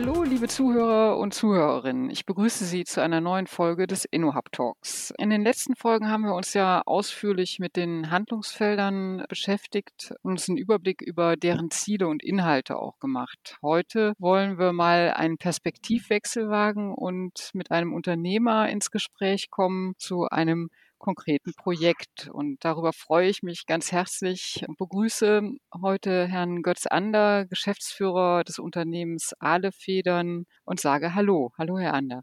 Hallo, liebe Zuhörer und Zuhörerinnen. Ich begrüße Sie zu einer neuen Folge des InnoHub Talks. In den letzten Folgen haben wir uns ja ausführlich mit den Handlungsfeldern beschäftigt und uns einen Überblick über deren Ziele und Inhalte auch gemacht. Heute wollen wir mal einen Perspektivwechsel wagen und mit einem Unternehmer ins Gespräch kommen zu einem konkreten Projekt. Und darüber freue ich mich ganz herzlich und begrüße heute Herrn Götz Ander, Geschäftsführer des Unternehmens Ahlefedern und sage Hallo. Hallo, Herr Ander.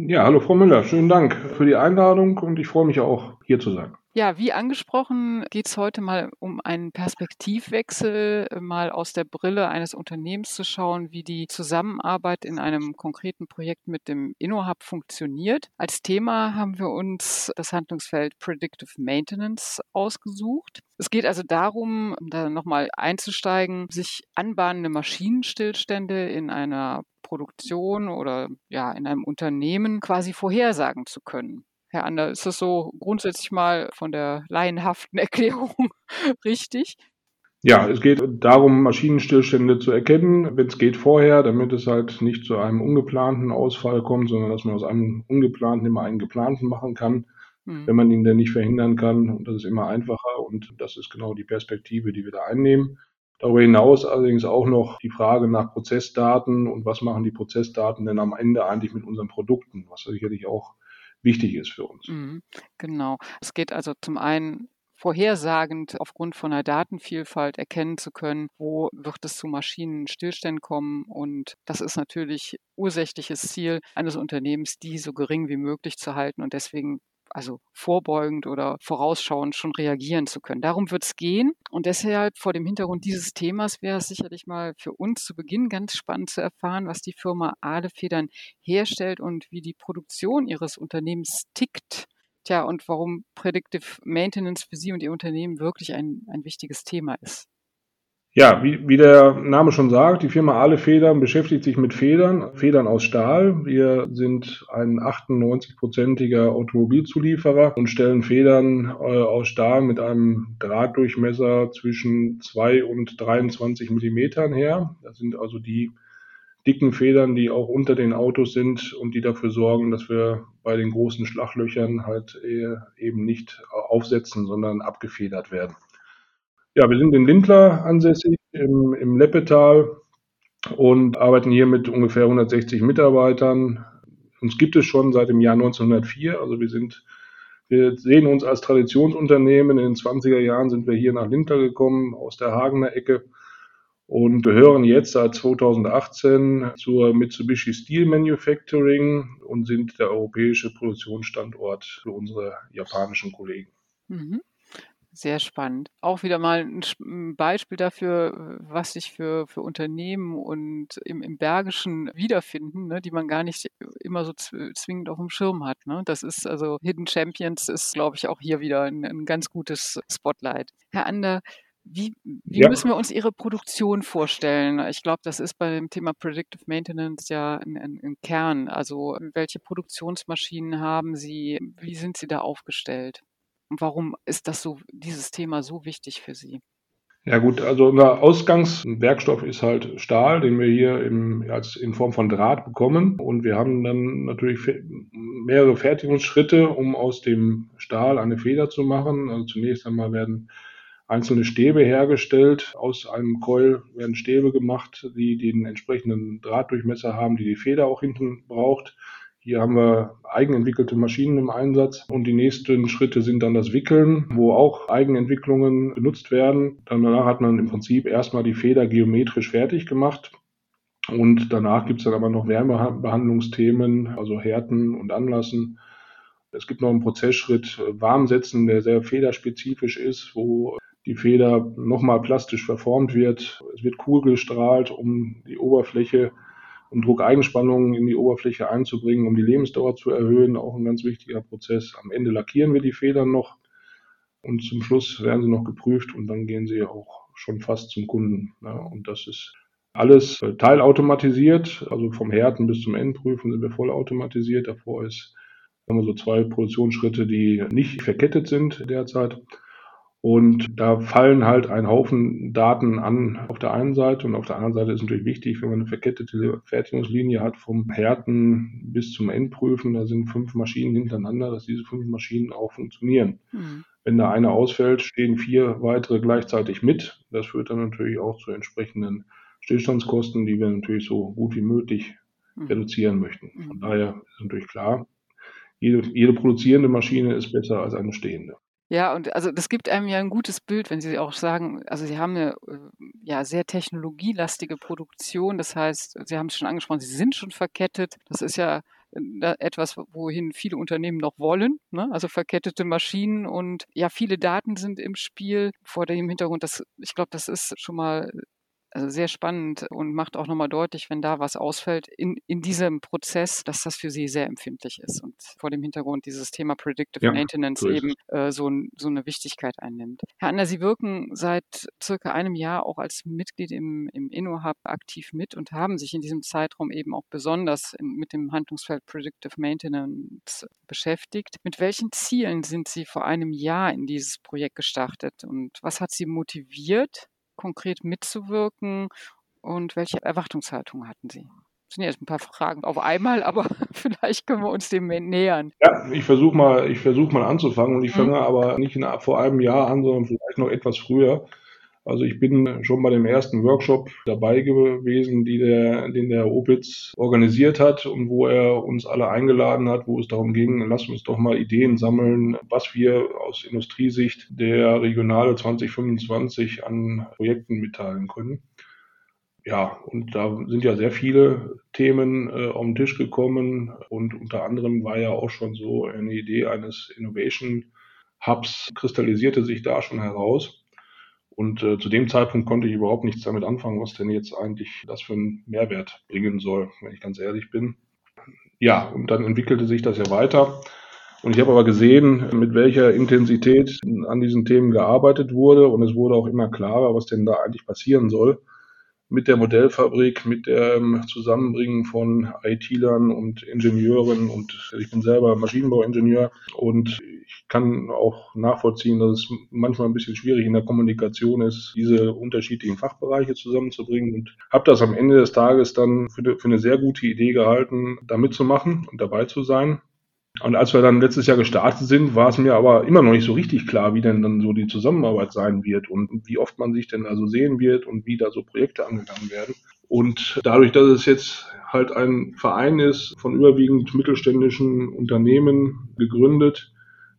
Ja, hallo Frau Müller, schönen Dank für die Einladung und ich freue mich auch, hier zu sein. Ja, wie angesprochen, geht es heute mal um einen Perspektivwechsel, mal aus der Brille eines Unternehmens zu schauen, wie die Zusammenarbeit in einem konkreten Projekt mit dem InnoHub funktioniert. Als Thema haben wir uns das Handlungsfeld Predictive Maintenance ausgesucht. Es geht also darum, da nochmal einzusteigen, sich anbahnende Maschinenstillstände in einer Produktion oder ja in einem Unternehmen quasi vorhersagen zu können. Herr Ander, ist das so grundsätzlich mal von der laienhaften Erklärung richtig? Ja, es geht darum, Maschinenstillstände zu erkennen, wenn es geht vorher, damit es halt nicht zu einem ungeplanten Ausfall kommt, sondern dass man aus einem ungeplanten immer einen geplanten machen kann, hm. wenn man ihn dann nicht verhindern kann. Und das ist immer einfacher und das ist genau die Perspektive, die wir da einnehmen. Darüber hinaus allerdings auch noch die Frage nach Prozessdaten und was machen die Prozessdaten denn am Ende eigentlich mit unseren Produkten, was sicherlich auch wichtig ist für uns. Mhm, genau. Es geht also zum einen vorhersagend aufgrund von einer Datenvielfalt erkennen zu können, wo wird es zu Maschinenstillständen kommen. Und das ist natürlich ursächliches Ziel eines Unternehmens, die so gering wie möglich zu halten und deswegen also vorbeugend oder vorausschauend schon reagieren zu können. Darum wird es gehen. Und deshalb vor dem Hintergrund dieses Themas wäre es sicherlich mal für uns zu Beginn ganz spannend zu erfahren, was die Firma Ahlefedern herstellt und wie die Produktion ihres Unternehmens tickt. Tja, und warum Predictive Maintenance für Sie und Ihr Unternehmen wirklich ein, ein wichtiges Thema ist. Ja, wie, wie der Name schon sagt, die Firma Ahle Federn beschäftigt sich mit Federn, Federn aus Stahl. Wir sind ein 98-prozentiger Automobilzulieferer und stellen Federn äh, aus Stahl mit einem Drahtdurchmesser zwischen 2 und 23 Millimetern her. Das sind also die dicken Federn, die auch unter den Autos sind und die dafür sorgen, dass wir bei den großen Schlaglöchern halt äh, eben nicht aufsetzen, sondern abgefedert werden. Ja, wir sind in Lindlar ansässig im, im Leppetal und arbeiten hier mit ungefähr 160 Mitarbeitern. Uns gibt es schon seit dem Jahr 1904. Also wir sind, wir sehen uns als Traditionsunternehmen. In den 20er Jahren sind wir hier nach Lindlar gekommen, aus der Hagener Ecke und gehören jetzt seit 2018 zur Mitsubishi Steel Manufacturing und sind der europäische Produktionsstandort für unsere japanischen Kollegen. Mhm. Sehr spannend. Auch wieder mal ein Beispiel dafür, was sich für, für Unternehmen und im, im Bergischen wiederfinden, ne, die man gar nicht immer so zwingend auf dem Schirm hat. Ne? Das ist also Hidden Champions ist, glaube ich, auch hier wieder ein, ein ganz gutes Spotlight. Herr Ander, wie, wie ja. müssen wir uns Ihre Produktion vorstellen? Ich glaube, das ist bei dem Thema Predictive Maintenance ja ein, ein, ein, Kern. Also welche Produktionsmaschinen haben Sie? Wie sind Sie da aufgestellt? Warum ist das so, dieses Thema so wichtig für Sie? Ja gut, also unser Ausgangswerkstoff ist halt Stahl, den wir hier im, als in Form von Draht bekommen. Und wir haben dann natürlich mehrere Fertigungsschritte, um aus dem Stahl eine Feder zu machen. Also zunächst einmal werden einzelne Stäbe hergestellt. Aus einem Coil werden Stäbe gemacht, die den entsprechenden Drahtdurchmesser haben, die die Feder auch hinten braucht. Hier haben wir eigenentwickelte Maschinen im Einsatz und die nächsten Schritte sind dann das Wickeln, wo auch Eigenentwicklungen benutzt werden. Danach hat man im Prinzip erstmal die Feder geometrisch fertig gemacht und danach gibt es dann aber noch Wärmebehandlungsthemen, also Härten und Anlassen. Es gibt noch einen Prozessschritt Warmsetzen, der sehr federspezifisch ist, wo die Feder nochmal plastisch verformt wird. Es wird kugelstrahlt, um die Oberfläche um Druckeigenspannungen in die Oberfläche einzubringen, um die Lebensdauer zu erhöhen. Auch ein ganz wichtiger Prozess. Am Ende lackieren wir die Federn noch und zum Schluss werden sie noch geprüft und dann gehen sie auch schon fast zum Kunden. Und das ist alles äh, teilautomatisiert, also vom Härten bis zum Endprüfen sind wir vollautomatisiert. Davor ist haben wir so zwei Produktionsschritte, die nicht verkettet sind derzeit. Und da fallen halt ein Haufen Daten an auf der einen Seite und auf der anderen Seite ist natürlich wichtig, wenn man eine verkettete Fertigungslinie hat, vom Härten bis zum Endprüfen, da sind fünf Maschinen hintereinander, dass diese fünf Maschinen auch funktionieren. Mhm. Wenn da eine ausfällt, stehen vier weitere gleichzeitig mit. Das führt dann natürlich auch zu entsprechenden Stillstandskosten, die wir natürlich so gut wie möglich mhm. reduzieren möchten. Von mhm. daher ist natürlich klar, jede, jede produzierende Maschine ist besser als eine stehende. Ja, und also das gibt einem ja ein gutes Bild, wenn Sie auch sagen, also Sie haben eine äh, ja sehr technologielastige Produktion. Das heißt, Sie haben es schon angesprochen, Sie sind schon verkettet. Das ist ja äh, etwas, wohin viele Unternehmen noch wollen, ne? also verkettete Maschinen und ja, viele Daten sind im Spiel vor dem Hintergrund, dass ich glaube, das ist schon mal also sehr spannend und macht auch nochmal deutlich, wenn da was ausfällt in, in diesem Prozess, dass das für Sie sehr empfindlich ist und vor dem Hintergrund dieses Thema Predictive ja, Maintenance so eben äh, so, so eine Wichtigkeit einnimmt. Herr Ander, Sie wirken seit circa einem Jahr auch als Mitglied im, im InnoHub aktiv mit und haben sich in diesem Zeitraum eben auch besonders in, mit dem Handlungsfeld Predictive Maintenance beschäftigt. Mit welchen Zielen sind Sie vor einem Jahr in dieses Projekt gestartet und was hat Sie motiviert, konkret mitzuwirken und welche Erwartungshaltung hatten Sie? Das sind jetzt ein paar Fragen auf einmal, aber vielleicht können wir uns dem nähern. Ja, ich versuche mal, ich versuche mal anzufangen und ich mhm. fange aber nicht in, vor einem Jahr an, sondern vielleicht noch etwas früher. Also ich bin schon bei dem ersten Workshop dabei gewesen, der, den der Opitz organisiert hat und wo er uns alle eingeladen hat, wo es darum ging, lass uns doch mal Ideen sammeln, was wir aus Industriesicht der Regionale 2025 an Projekten mitteilen können. Ja, und da sind ja sehr viele Themen äh, auf den Tisch gekommen und unter anderem war ja auch schon so eine Idee eines Innovation Hubs kristallisierte sich da schon heraus. Und äh, zu dem Zeitpunkt konnte ich überhaupt nichts damit anfangen, was denn jetzt eigentlich das für einen Mehrwert bringen soll, wenn ich ganz ehrlich bin. Ja, und dann entwickelte sich das ja weiter. Und ich habe aber gesehen, mit welcher Intensität an diesen Themen gearbeitet wurde. Und es wurde auch immer klarer, was denn da eigentlich passieren soll mit der Modellfabrik, mit dem Zusammenbringen von IT-Lern und Ingenieuren und ich bin selber Maschinenbauingenieur und ich kann auch nachvollziehen, dass es manchmal ein bisschen schwierig in der Kommunikation ist, diese unterschiedlichen Fachbereiche zusammenzubringen und habe das am Ende des Tages dann für, für eine sehr gute Idee gehalten, da mitzumachen und dabei zu sein. Und als wir dann letztes Jahr gestartet sind, war es mir aber immer noch nicht so richtig klar, wie denn dann so die Zusammenarbeit sein wird und wie oft man sich denn also sehen wird und wie da so Projekte angegangen werden. Und dadurch, dass es jetzt halt ein Verein ist von überwiegend mittelständischen Unternehmen gegründet,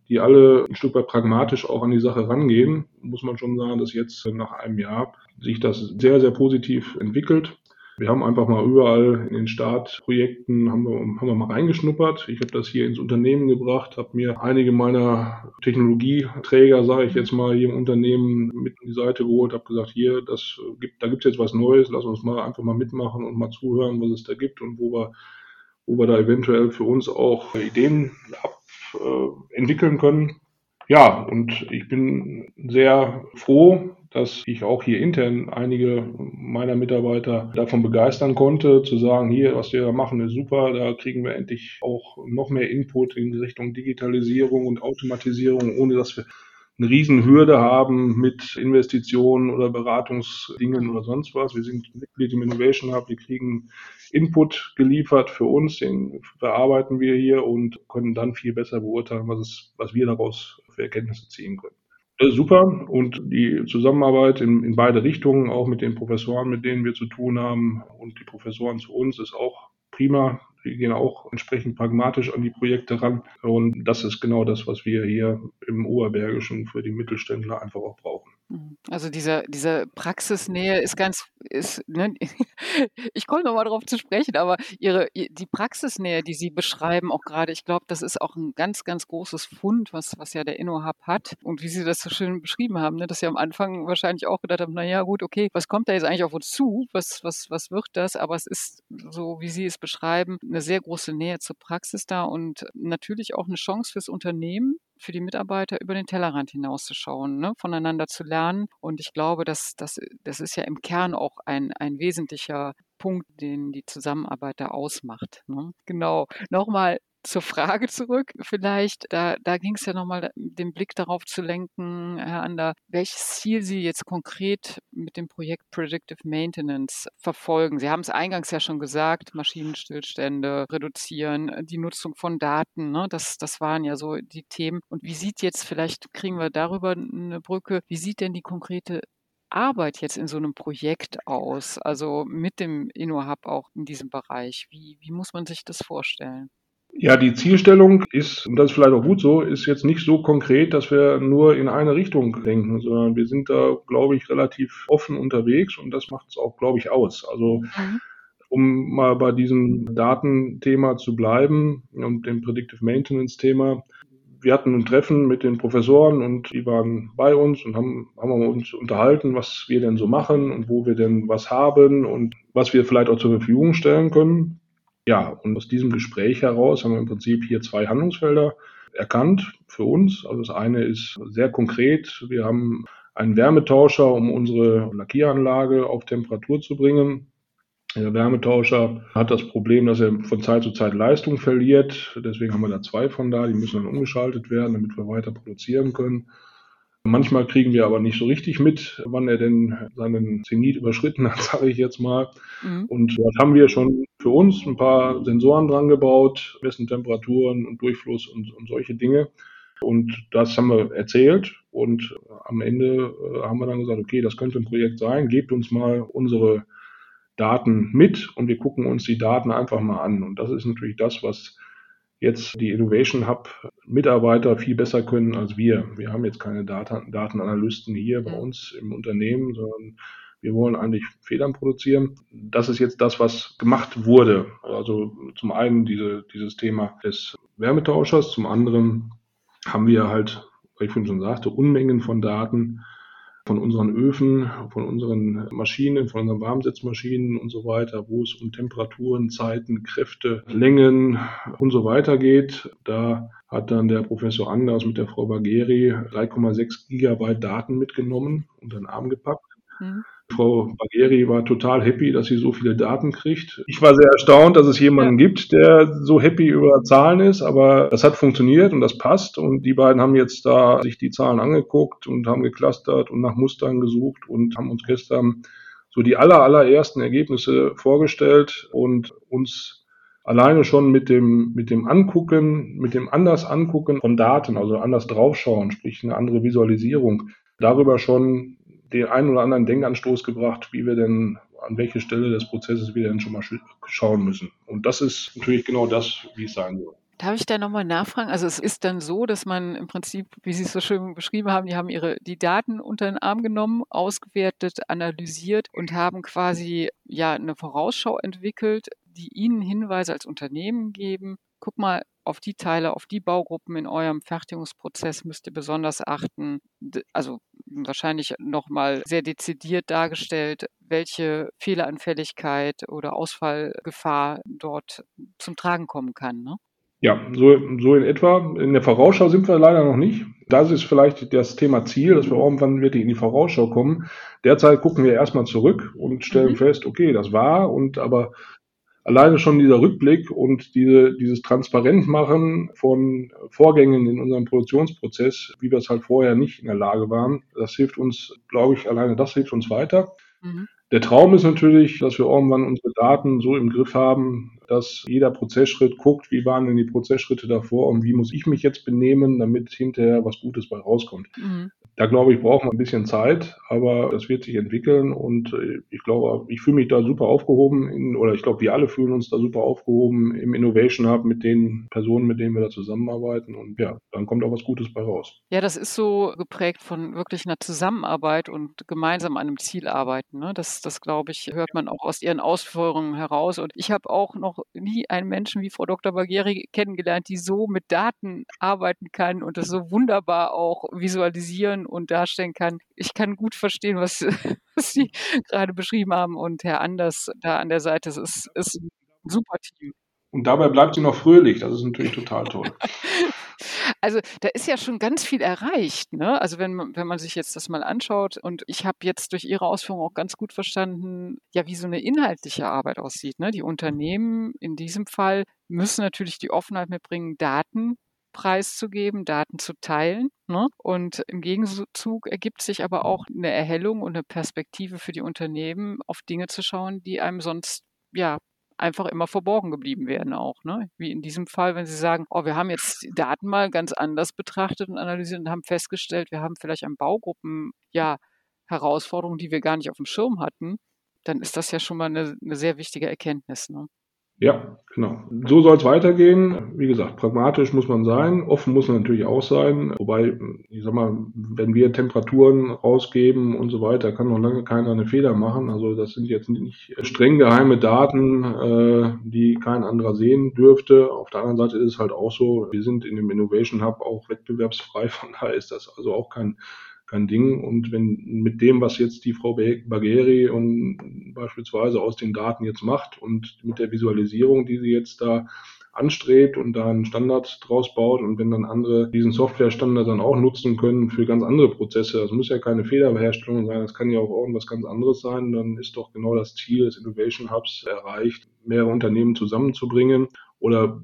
die alle ein Stück weit pragmatisch auch an die Sache rangehen, muss man schon sagen, dass jetzt nach einem Jahr sich das sehr, sehr positiv entwickelt. Wir haben einfach mal überall in den Startprojekten haben wir, haben wir mal reingeschnuppert. Ich habe das hier ins Unternehmen gebracht, habe mir einige meiner Technologieträger, sage ich jetzt mal, hier im Unternehmen mit in die Seite geholt, habe gesagt, hier, das gibt, da gibt es jetzt was Neues, lass uns mal einfach mal mitmachen und mal zuhören, was es da gibt und wo wir, wo wir da eventuell für uns auch Ideen ab, äh, entwickeln können. Ja, und ich bin sehr froh, dass ich auch hier intern einige meiner Mitarbeiter davon begeistern konnte, zu sagen, hier, was wir machen, ist super, da kriegen wir endlich auch noch mehr Input in Richtung Digitalisierung und Automatisierung, ohne dass wir eine Riesenhürde haben mit Investitionen oder Beratungsdingen oder sonst was. Wir sind Mitglied im Innovation Hub, wir kriegen Input geliefert für uns, den bearbeiten wir hier und können dann viel besser beurteilen, was, es, was wir daraus für Erkenntnisse ziehen können super und die Zusammenarbeit in, in beide Richtungen, auch mit den Professoren, mit denen wir zu tun haben und die Professoren zu uns, ist auch prima. Die gehen auch entsprechend pragmatisch an die Projekte ran. Und das ist genau das, was wir hier im Oberbergischen für die Mittelständler einfach auch brauchen. Mhm. Also diese, diese Praxisnähe ist ganz, ist, ne, ich komme nochmal darauf zu sprechen, aber ihre, die Praxisnähe, die Sie beschreiben, auch gerade, ich glaube, das ist auch ein ganz, ganz großes Fund, was, was ja der InnoHub hat. Und wie Sie das so schön beschrieben haben, ne, dass Sie am Anfang wahrscheinlich auch gedacht haben, naja, gut, okay, was kommt da jetzt eigentlich auf uns zu? Was, was, was wird das? Aber es ist so, wie Sie es beschreiben, eine sehr große Nähe zur Praxis da und natürlich auch eine Chance fürs Unternehmen, für die Mitarbeiter über den Tellerrand hinauszuschauen, ne, voneinander zu lernen. Und ich glaube, dass das, das ist ja im Kern auch ein, ein wesentlicher Punkt, den die Zusammenarbeit da ausmacht. Ne? Genau. Nochmal zur Frage zurück. Vielleicht, da, da ging es ja nochmal, den Blick darauf zu lenken, Herr Ander, welches Ziel Sie jetzt konkret mit dem Projekt Predictive Maintenance verfolgen. Sie haben es eingangs ja schon gesagt, Maschinenstillstände reduzieren, die Nutzung von Daten, ne? das, das waren ja so die Themen. Und wie sieht jetzt, vielleicht kriegen wir darüber eine Brücke, wie sieht denn die konkrete Arbeit jetzt in so einem Projekt aus, also mit dem InnoHub auch in diesem Bereich? Wie, wie muss man sich das vorstellen? Ja, die Zielstellung ist, und das ist vielleicht auch gut so, ist jetzt nicht so konkret, dass wir nur in eine Richtung denken, sondern wir sind da, glaube ich, relativ offen unterwegs und das macht es auch, glaube ich, aus. Also, mhm. um mal bei diesem Datenthema zu bleiben und dem Predictive Maintenance Thema, wir hatten ein Treffen mit den Professoren und die waren bei uns und haben, haben uns unterhalten, was wir denn so machen und wo wir denn was haben und was wir vielleicht auch zur Verfügung stellen können. Ja, und aus diesem Gespräch heraus haben wir im Prinzip hier zwei Handlungsfelder erkannt für uns. Also das eine ist sehr konkret. Wir haben einen Wärmetauscher, um unsere Lackieranlage auf Temperatur zu bringen. Der Wärmetauscher hat das Problem, dass er von Zeit zu Zeit Leistung verliert. Deswegen haben wir da zwei von da. Die müssen dann umgeschaltet werden, damit wir weiter produzieren können. Manchmal kriegen wir aber nicht so richtig mit, wann er denn seinen Zenit überschritten hat, sage ich jetzt mal. Mhm. Und dort haben wir schon für uns ein paar Sensoren dran gebaut, messen Temperaturen und Durchfluss und, und solche Dinge. Und das haben wir erzählt und am Ende äh, haben wir dann gesagt, okay, das könnte ein Projekt sein, gebt uns mal unsere Daten mit und wir gucken uns die Daten einfach mal an. Und das ist natürlich das, was jetzt die Innovation Hub Mitarbeiter viel besser können als wir. Wir haben jetzt keine Daten, Datenanalysten hier bei uns im Unternehmen, sondern wir wollen eigentlich Federn produzieren. Das ist jetzt das, was gemacht wurde. Also zum einen diese, dieses Thema des Wärmetauschers, zum anderen haben wir halt, wie ich vorhin schon sagte, Unmengen von Daten, von unseren Öfen, von unseren Maschinen, von unseren Warmsetzmaschinen und so weiter, wo es um Temperaturen, Zeiten, Kräfte, Längen und so weiter geht. Da hat dann der Professor Anders mit der Frau Bagheri 3,6 Gigabyte Daten mitgenommen und dann Arm gepackt. Mhm. Frau Bagheri war total happy, dass sie so viele Daten kriegt. Ich war sehr erstaunt, dass es jemanden ja. gibt, der so happy über Zahlen ist, aber das hat funktioniert und das passt. Und die beiden haben jetzt da sich die Zahlen angeguckt und haben geklustert und nach Mustern gesucht und haben uns gestern so die aller, allerersten Ergebnisse vorgestellt und uns alleine schon mit dem, mit dem Angucken, mit dem anders Angucken von Daten, also anders draufschauen, sprich eine andere Visualisierung, darüber schon den einen oder anderen Denkanstoß gebracht, wie wir denn an welche Stelle des Prozesses wir denn schon mal schauen müssen. Und das ist natürlich genau das, wie es sein soll. Darf ich da nochmal nachfragen? Also es ist dann so, dass man im Prinzip, wie Sie es so schön beschrieben haben, die haben ihre die Daten unter den Arm genommen, ausgewertet, analysiert und haben quasi ja eine Vorausschau entwickelt, die Ihnen Hinweise als Unternehmen geben. Guck mal, auf die Teile, auf die Baugruppen in eurem Fertigungsprozess müsst ihr besonders achten. Also wahrscheinlich nochmal sehr dezidiert dargestellt, welche Fehleranfälligkeit oder Ausfallgefahr dort zum Tragen kommen kann. Ne? Ja, so, so in etwa. In der Vorausschau sind wir leider noch nicht. Das ist vielleicht das Thema Ziel, dass wir irgendwann wirklich in die Vorausschau kommen. Derzeit gucken wir erstmal zurück und stellen mhm. fest, okay, das war und aber alleine schon dieser Rückblick und diese, dieses Transparentmachen von Vorgängen in unserem Produktionsprozess, wie wir es halt vorher nicht in der Lage waren, das hilft uns, glaube ich, alleine das hilft uns weiter. Mhm. Der Traum ist natürlich, dass wir irgendwann unsere Daten so im Griff haben, dass jeder Prozessschritt guckt, wie waren denn die Prozessschritte davor und wie muss ich mich jetzt benehmen, damit hinterher was Gutes bei rauskommt. Mhm. Da glaube ich, braucht man ein bisschen Zeit, aber das wird sich entwickeln und äh, ich glaube, ich fühle mich da super aufgehoben in, oder ich glaube, wir alle fühlen uns da super aufgehoben im Innovation Hub mit den Personen, mit denen wir da zusammenarbeiten und ja, dann kommt auch was Gutes bei raus. Ja, das ist so geprägt von wirklich einer Zusammenarbeit und gemeinsam an einem Ziel arbeiten. Ne? Das, das glaube ich, hört man auch aus Ihren Ausführungen heraus und ich habe auch noch nie einen Menschen wie Frau Dr. Bagheri kennengelernt, die so mit Daten arbeiten kann und das so wunderbar auch visualisieren und darstellen kann. Ich kann gut verstehen, was, was Sie gerade beschrieben haben und Herr Anders da an der Seite. Es ist, ist ein super Team. Und dabei bleibt sie noch fröhlich. Das ist natürlich total toll. Also da ist ja schon ganz viel erreicht. Ne? Also wenn man, wenn man sich jetzt das mal anschaut und ich habe jetzt durch Ihre Ausführungen auch ganz gut verstanden, ja, wie so eine inhaltliche Arbeit aussieht. Ne? Die Unternehmen in diesem Fall müssen natürlich die Offenheit mitbringen, Daten preiszugeben, Daten zu teilen. Ne? Und im Gegenzug ergibt sich aber auch eine Erhellung und eine Perspektive für die Unternehmen, auf Dinge zu schauen, die einem sonst ja einfach immer verborgen geblieben werden auch. Ne? Wie in diesem Fall, wenn Sie sagen, oh, wir haben jetzt die Daten mal ganz anders betrachtet und analysiert und haben festgestellt, wir haben vielleicht an Baugruppen ja Herausforderungen, die wir gar nicht auf dem Schirm hatten, dann ist das ja schon mal eine, eine sehr wichtige Erkenntnis. Ne? Ja, genau. So soll es weitergehen. Wie gesagt, pragmatisch muss man sein, offen muss man natürlich auch sein. Wobei, ich sag mal, wenn wir Temperaturen rausgeben und so weiter, kann noch lange keiner eine Fehler machen. Also das sind jetzt nicht streng geheime Daten, äh, die kein anderer sehen dürfte. Auf der anderen Seite ist es halt auch so, wir sind in dem Innovation Hub auch wettbewerbsfrei. Von daher ist das also auch kein kein Ding. Und wenn mit dem, was jetzt die Frau Bagheri und beispielsweise aus den Daten jetzt macht und mit der Visualisierung, die sie jetzt da anstrebt und da einen Standard draus baut und wenn dann andere diesen Softwarestandard dann auch nutzen können für ganz andere Prozesse, das muss ja keine Fehlerherstellung sein, das kann ja auch irgendwas ganz anderes sein, dann ist doch genau das Ziel des Innovation Hubs erreicht, mehrere Unternehmen zusammenzubringen oder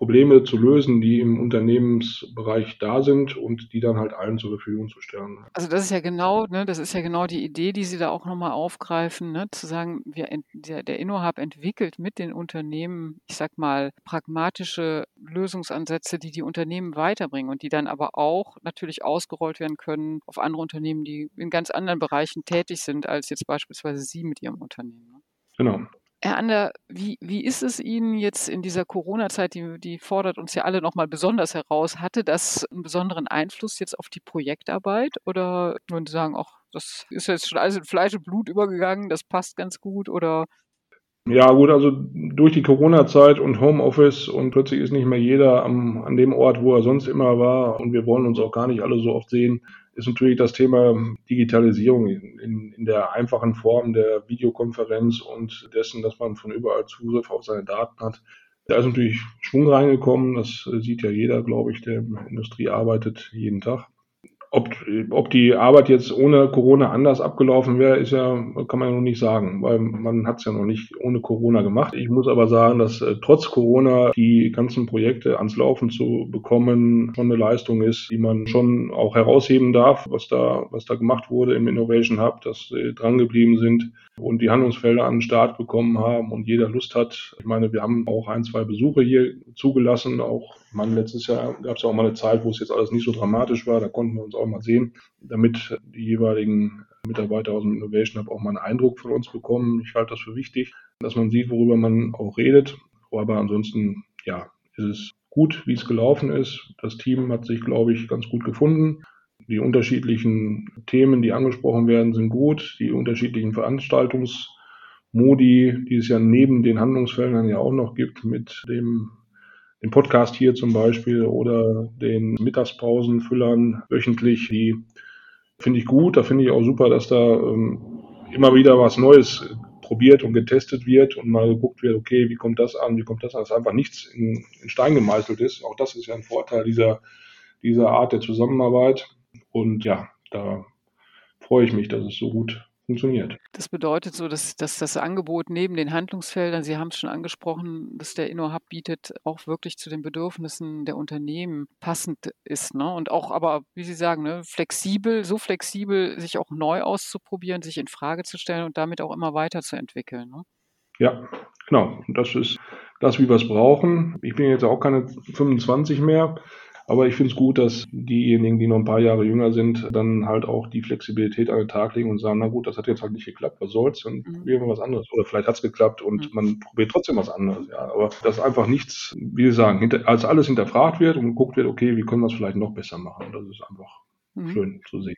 Probleme zu lösen, die im Unternehmensbereich da sind und die dann halt allen zur Verfügung zu stellen. Also das ist ja genau, ne, das ist ja genau die Idee, die Sie da auch nochmal aufgreifen, ne, zu sagen, wir, der, der InnoHub entwickelt mit den Unternehmen, ich sag mal, pragmatische Lösungsansätze, die die Unternehmen weiterbringen und die dann aber auch natürlich ausgerollt werden können auf andere Unternehmen, die in ganz anderen Bereichen tätig sind, als jetzt beispielsweise Sie mit Ihrem Unternehmen. Ne? Genau. Herr Ander, wie, wie ist es Ihnen jetzt in dieser Corona-Zeit, die, die fordert uns ja alle nochmal besonders heraus, hatte das einen besonderen Einfluss jetzt auf die Projektarbeit? Oder würden Sie sagen, ach, das ist jetzt schon alles in Fleisch und Blut übergegangen, das passt ganz gut oder? Ja, gut, also durch die Corona-Zeit und Homeoffice und plötzlich ist nicht mehr jeder am, an dem Ort, wo er sonst immer war. Und wir wollen uns auch gar nicht alle so oft sehen, ist natürlich das Thema Digitalisierung in, in der einfachen Form der Videokonferenz und dessen, dass man von überall Zugriff auf seine Daten hat. Da ist natürlich Schwung reingekommen, das sieht ja jeder, glaube ich, der in der Industrie arbeitet jeden Tag. Ob, ob die Arbeit jetzt ohne Corona anders abgelaufen wäre, ist ja, kann man ja noch nicht sagen, weil man hat es ja noch nicht ohne Corona gemacht. Ich muss aber sagen, dass äh, trotz Corona die ganzen Projekte ans Laufen zu bekommen schon eine Leistung ist, die man schon auch herausheben darf, was da, was da gemacht wurde im Innovation Hub, dass sie drangeblieben sind und die Handlungsfelder an den Start bekommen haben und jeder Lust hat. Ich meine, wir haben auch ein, zwei Besuche hier zugelassen. Auch, meine, letztes Jahr gab es ja auch mal eine Zeit, wo es jetzt alles nicht so dramatisch war. Da konnten wir uns auch mal sehen, damit die jeweiligen Mitarbeiter aus dem Innovation Hub auch mal einen Eindruck von uns bekommen. Ich halte das für wichtig, dass man sieht, worüber man auch redet. Aber ansonsten, ja, ist es gut, wie es gelaufen ist. Das Team hat sich, glaube ich, ganz gut gefunden. Die unterschiedlichen Themen, die angesprochen werden, sind gut. Die unterschiedlichen Veranstaltungsmodi, die es ja neben den Handlungsfeldern ja auch noch gibt, mit dem, dem Podcast hier zum Beispiel oder den Mittagspausenfüllern wöchentlich, die finde ich gut. Da finde ich auch super, dass da ähm, immer wieder was Neues probiert und getestet wird und mal geguckt wird, okay, wie kommt das an, wie kommt das an, dass einfach nichts in, in Stein gemeißelt ist. Auch das ist ja ein Vorteil dieser, dieser Art der Zusammenarbeit. Und ja, da freue ich mich, dass es so gut funktioniert. Das bedeutet so, dass, dass das Angebot neben den Handlungsfeldern, Sie haben es schon angesprochen, dass der InnoHub bietet, auch wirklich zu den Bedürfnissen der Unternehmen passend ist. Ne? Und auch aber, wie Sie sagen, ne, flexibel, so flexibel, sich auch neu auszuprobieren, sich in Frage zu stellen und damit auch immer weiterzuentwickeln. Ne? Ja, genau. Und das ist das, wie wir es brauchen. Ich bin jetzt auch keine 25 mehr. Aber ich finde es gut, dass diejenigen, die noch ein paar Jahre jünger sind, dann halt auch die Flexibilität an den Tag legen und sagen, na gut, das hat jetzt halt nicht geklappt, was soll's, dann mhm. probieren wir was anderes. Oder vielleicht hat es geklappt und mhm. man probiert trotzdem was anderes. Ja. Aber dass einfach nichts, wie Sie sagen, hinter, als alles hinterfragt wird und geguckt wird, okay, wie können wir es vielleicht noch besser machen. Das ist einfach mhm. schön zu sehen.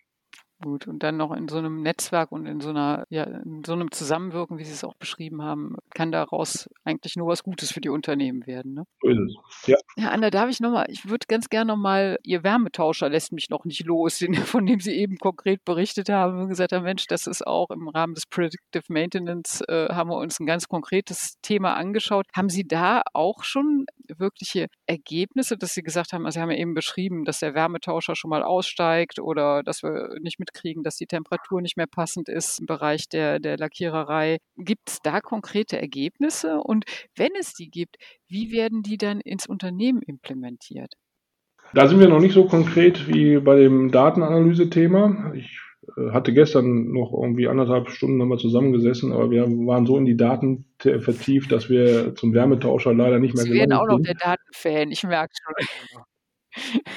Gut, und dann noch in so einem Netzwerk und in so einer, ja, in so einem Zusammenwirken, wie Sie es auch beschrieben haben, kann daraus eigentlich nur was Gutes für die Unternehmen werden. Ne? So ist es. Ja. Ja, Anna, darf ich nochmal, ich würde ganz gerne nochmal, Ihr Wärmetauscher lässt mich noch nicht los, von dem Sie eben konkret berichtet haben und gesagt haben, Mensch, das ist auch im Rahmen des Predictive Maintenance, äh, haben wir uns ein ganz konkretes Thema angeschaut. Haben Sie da auch schon wirkliche Ergebnisse, dass Sie gesagt haben, also Sie haben ja eben beschrieben, dass der Wärmetauscher schon mal aussteigt oder dass wir nicht mitkriegen, dass die Temperatur nicht mehr passend ist im Bereich der, der Lackiererei. Gibt es da konkrete Ergebnisse? Und wenn es die gibt, wie werden die dann ins Unternehmen implementiert? Da sind wir noch nicht so konkret wie bei dem Datenanalyse-Thema. Ich äh, hatte gestern noch irgendwie anderthalb Stunden nochmal zusammengesessen, aber wir waren so in die Daten vertieft, dass wir zum Wärmetauscher leider nicht mehr Sie werden auch noch der Datenfan, ich merke schon.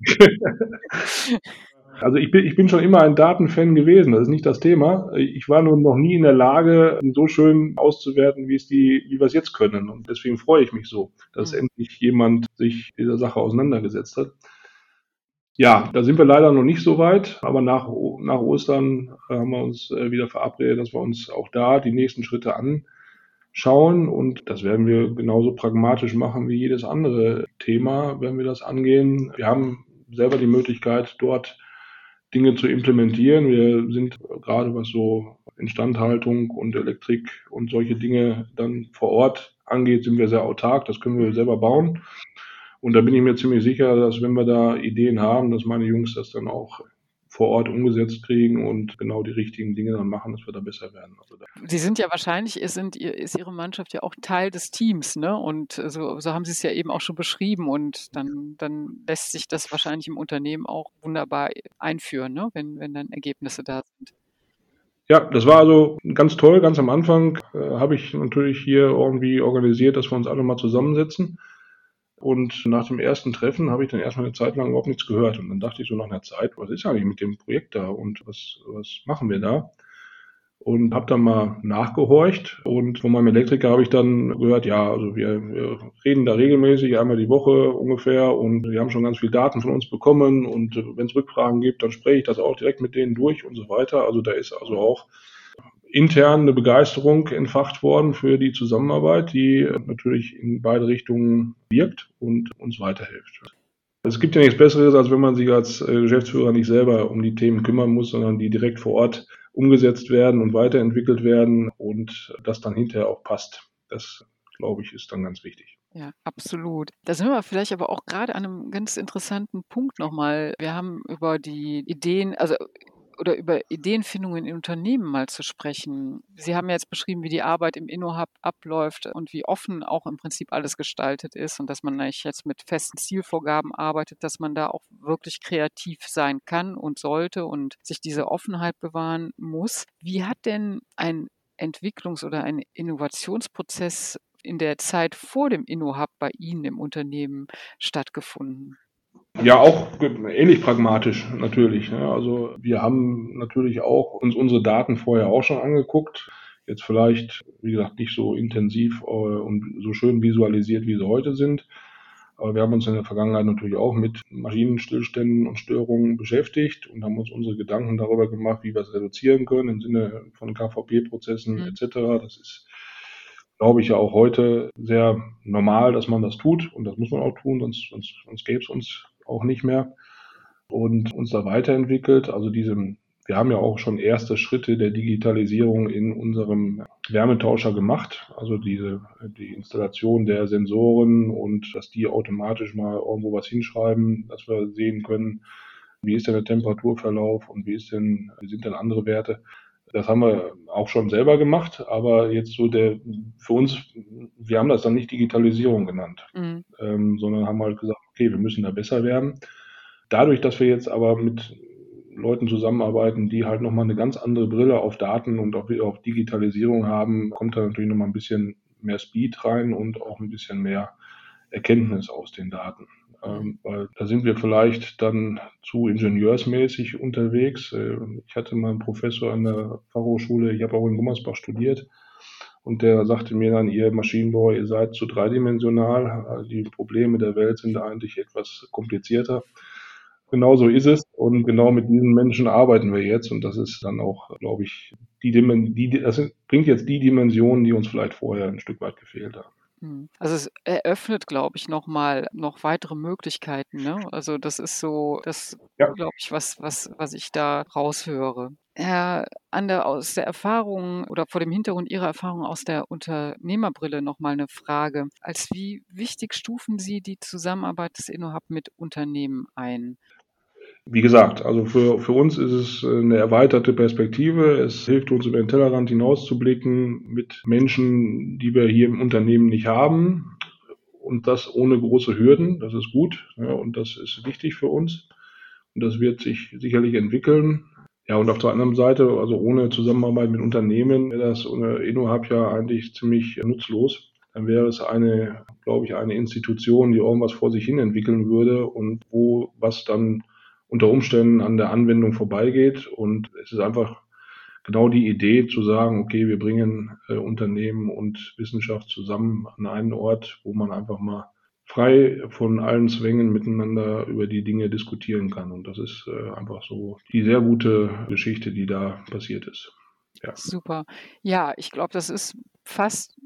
Also ich bin, ich bin schon immer ein Datenfan gewesen, das ist nicht das Thema. Ich war nur noch nie in der Lage, so schön auszuwerten, wie es die, wie wir es jetzt können. Und deswegen freue ich mich so, dass mhm. endlich jemand sich dieser Sache auseinandergesetzt hat. Ja, da sind wir leider noch nicht so weit, aber nach, nach Ostern haben wir uns äh, wieder verabredet, dass wir uns auch da die nächsten Schritte anschauen und das werden wir genauso pragmatisch machen wie jedes andere Thema, wenn wir das angehen. Wir haben selber die Möglichkeit, dort Dinge zu implementieren. Wir sind gerade was so Instandhaltung und Elektrik und solche Dinge dann vor Ort angeht, sind wir sehr autark. Das können wir selber bauen. Und da bin ich mir ziemlich sicher, dass wenn wir da Ideen haben, dass meine Jungs das dann auch vor Ort umgesetzt kriegen und genau die richtigen Dinge dann machen, dass wir da besser werden. Also Sie sind ja wahrscheinlich, sind, ist Ihre Mannschaft ja auch Teil des Teams, ne? Und so, so haben Sie es ja eben auch schon beschrieben. Und dann, dann lässt sich das wahrscheinlich im Unternehmen auch wunderbar einführen, ne? wenn, wenn dann Ergebnisse da sind. Ja, das war also ganz toll. Ganz am Anfang äh, habe ich natürlich hier irgendwie organisiert, dass wir uns alle mal zusammensetzen und nach dem ersten Treffen habe ich dann erstmal eine Zeit lang überhaupt nichts gehört. Und dann dachte ich so nach einer Zeit, was ist eigentlich mit dem Projekt da und was, was machen wir da? Und habe dann mal nachgehorcht und von meinem Elektriker habe ich dann gehört, ja, also wir, wir reden da regelmäßig, einmal die Woche ungefähr und wir haben schon ganz viel Daten von uns bekommen und wenn es Rückfragen gibt, dann spreche ich das auch direkt mit denen durch und so weiter. Also da ist also auch intern eine Begeisterung entfacht worden für die Zusammenarbeit, die natürlich in beide Richtungen wirkt und uns weiterhilft. Es gibt ja nichts Besseres, als wenn man sich als äh, Geschäftsführer nicht selber um die Themen kümmern muss, sondern die direkt vor Ort umgesetzt werden und weiterentwickelt werden und das dann hinterher auch passt. Das, glaube ich, ist dann ganz wichtig. Ja, absolut. Da sind wir vielleicht aber auch gerade an einem ganz interessanten Punkt nochmal. Wir haben über die Ideen, also oder über Ideenfindungen in Unternehmen mal zu sprechen. Sie haben ja jetzt beschrieben, wie die Arbeit im InnoHub abläuft und wie offen auch im Prinzip alles gestaltet ist und dass man eigentlich jetzt mit festen Zielvorgaben arbeitet, dass man da auch wirklich kreativ sein kann und sollte und sich diese Offenheit bewahren muss. Wie hat denn ein Entwicklungs- oder ein Innovationsprozess in der Zeit vor dem InnoHub bei Ihnen im Unternehmen stattgefunden? Ja, auch ähnlich pragmatisch natürlich. Ne? Also wir haben natürlich auch uns unsere Daten vorher auch schon angeguckt. Jetzt vielleicht, wie gesagt, nicht so intensiv äh, und so schön visualisiert, wie sie heute sind. Aber wir haben uns in der Vergangenheit natürlich auch mit Maschinenstillständen und Störungen beschäftigt und haben uns unsere Gedanken darüber gemacht, wie wir es reduzieren können im Sinne von KVP-Prozessen mhm. etc. Das ist, glaube ich, ja auch heute sehr normal, dass man das tut und das muss man auch tun, sonst, sonst, sonst gäbe es uns auch nicht mehr und uns da weiterentwickelt. Also diese, wir haben ja auch schon erste Schritte der Digitalisierung in unserem Wärmetauscher gemacht. Also diese, die Installation der Sensoren und dass die automatisch mal irgendwo was hinschreiben, dass wir sehen können, wie ist denn der Temperaturverlauf und wie ist denn, wie sind denn andere Werte. Das haben wir auch schon selber gemacht, aber jetzt so der, für uns, wir haben das dann nicht Digitalisierung genannt, mhm. ähm, sondern haben halt gesagt, okay, wir müssen da besser werden. Dadurch, dass wir jetzt aber mit Leuten zusammenarbeiten, die halt nochmal eine ganz andere Brille auf Daten und auch auf Digitalisierung haben, kommt da natürlich nochmal ein bisschen mehr Speed rein und auch ein bisschen mehr Erkenntnis aus den Daten. Ähm, weil da sind wir vielleicht dann zu ingenieursmäßig unterwegs. Äh, ich hatte mal einen Professor an der Fachhochschule, ich habe auch in Gummersbach studiert, und der sagte mir dann, ihr Maschinenbauer, ihr seid zu dreidimensional, die Probleme der Welt sind eigentlich etwas komplizierter. Genau so ist es und genau mit diesen Menschen arbeiten wir jetzt und das ist dann auch, glaube ich, die, die das bringt jetzt die Dimensionen, die uns vielleicht vorher ein Stück weit gefehlt haben. Hm. Also es eröffnet, glaube ich, noch mal noch weitere Möglichkeiten. Ne? Also das ist so, das ja. glaube ich, was, was, was ich da raushöre. Herr Ander, aus der Erfahrung oder vor dem Hintergrund Ihrer Erfahrung aus der Unternehmerbrille noch mal eine Frage. Als wie wichtig stufen Sie die Zusammenarbeit des InnoHub mit Unternehmen ein? Wie gesagt, also für, für uns ist es eine erweiterte Perspektive. Es hilft uns über den Tellerrand hinauszublicken mit Menschen, die wir hier im Unternehmen nicht haben. Und das ohne große Hürden. Das ist gut. Ja, und das ist wichtig für uns. Und das wird sich sicherlich entwickeln. Ja, und auf der anderen Seite, also ohne Zusammenarbeit mit Unternehmen, wäre das InnoHub ja eigentlich ziemlich nutzlos. Dann wäre es eine, glaube ich, eine Institution, die irgendwas vor sich hin entwickeln würde und wo was dann unter Umständen an der Anwendung vorbeigeht. Und es ist einfach genau die Idee zu sagen, okay, wir bringen äh, Unternehmen und Wissenschaft zusammen an einen Ort, wo man einfach mal frei von allen Zwängen miteinander über die Dinge diskutieren kann. Und das ist äh, einfach so die sehr gute Geschichte, die da passiert ist. Ja. Super. Ja, ich glaube, das ist fast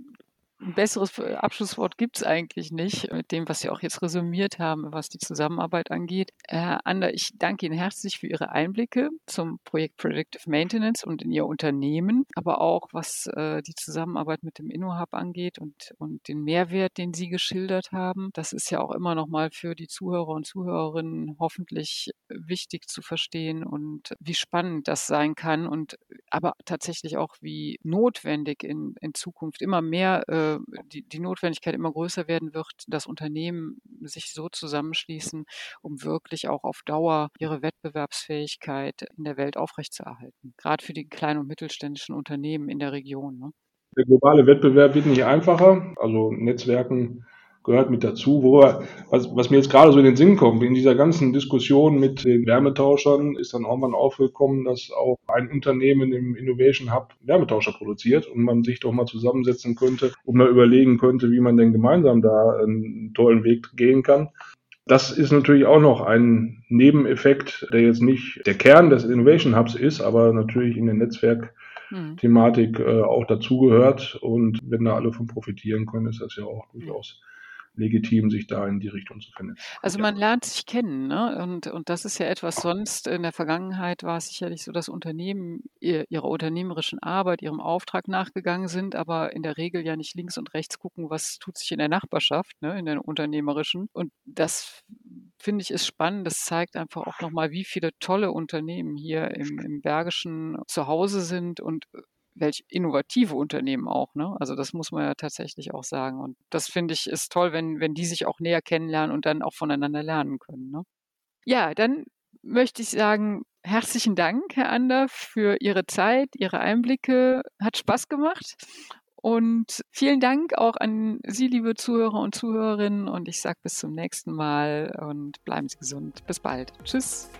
ein besseres Abschlusswort gibt es eigentlich nicht mit dem, was Sie auch jetzt resümiert haben, was die Zusammenarbeit angeht. Herr Ander, ich danke Ihnen herzlich für Ihre Einblicke zum Projekt Predictive Maintenance und in Ihr Unternehmen, aber auch was äh, die Zusammenarbeit mit dem InnoHub angeht und, und den Mehrwert, den Sie geschildert haben. Das ist ja auch immer noch mal für die Zuhörer und Zuhörerinnen hoffentlich wichtig zu verstehen und wie spannend das sein kann und aber tatsächlich auch wie notwendig in, in Zukunft immer mehr äh, die, die Notwendigkeit immer größer werden wird, dass Unternehmen sich so zusammenschließen, um wirklich auch auf Dauer ihre Wettbewerbsfähigkeit in der Welt aufrechtzuerhalten. Gerade für die kleinen und mittelständischen Unternehmen in der Region. Ne? Der globale Wettbewerb wird nicht einfacher. Also Netzwerken gehört mit dazu. Wo, was, was mir jetzt gerade so in den Sinn kommt, in dieser ganzen Diskussion mit den Wärmetauschern ist dann irgendwann aufgekommen, dass auch ein Unternehmen im Innovation Hub Wärmetauscher produziert und man sich doch mal zusammensetzen könnte und mal überlegen könnte, wie man denn gemeinsam da einen tollen Weg gehen kann. Das ist natürlich auch noch ein Nebeneffekt, der jetzt nicht der Kern des Innovation Hubs ist, aber natürlich in der Netzwerkthematik äh, auch dazugehört. Und wenn da alle von profitieren können, ist das ja auch durchaus legitim, sich da in die Richtung zu finden. Also man lernt sich kennen, ne? Und, und das ist ja etwas sonst. In der Vergangenheit war es sicherlich so, dass Unternehmen ihrer unternehmerischen Arbeit, ihrem Auftrag nachgegangen sind, aber in der Regel ja nicht links und rechts gucken, was tut sich in der Nachbarschaft, ne, in der unternehmerischen. Und das finde ich ist spannend. Das zeigt einfach auch nochmal, wie viele tolle Unternehmen hier im, im Bergischen zu Hause sind und welch innovative Unternehmen auch. Ne? Also das muss man ja tatsächlich auch sagen. Und das finde ich ist toll, wenn, wenn die sich auch näher kennenlernen und dann auch voneinander lernen können. Ne? Ja, dann möchte ich sagen, herzlichen Dank, Herr Ander, für Ihre Zeit, Ihre Einblicke. Hat Spaß gemacht. Und vielen Dank auch an Sie, liebe Zuhörer und Zuhörerinnen. Und ich sage bis zum nächsten Mal und bleiben Sie gesund. Bis bald. Tschüss.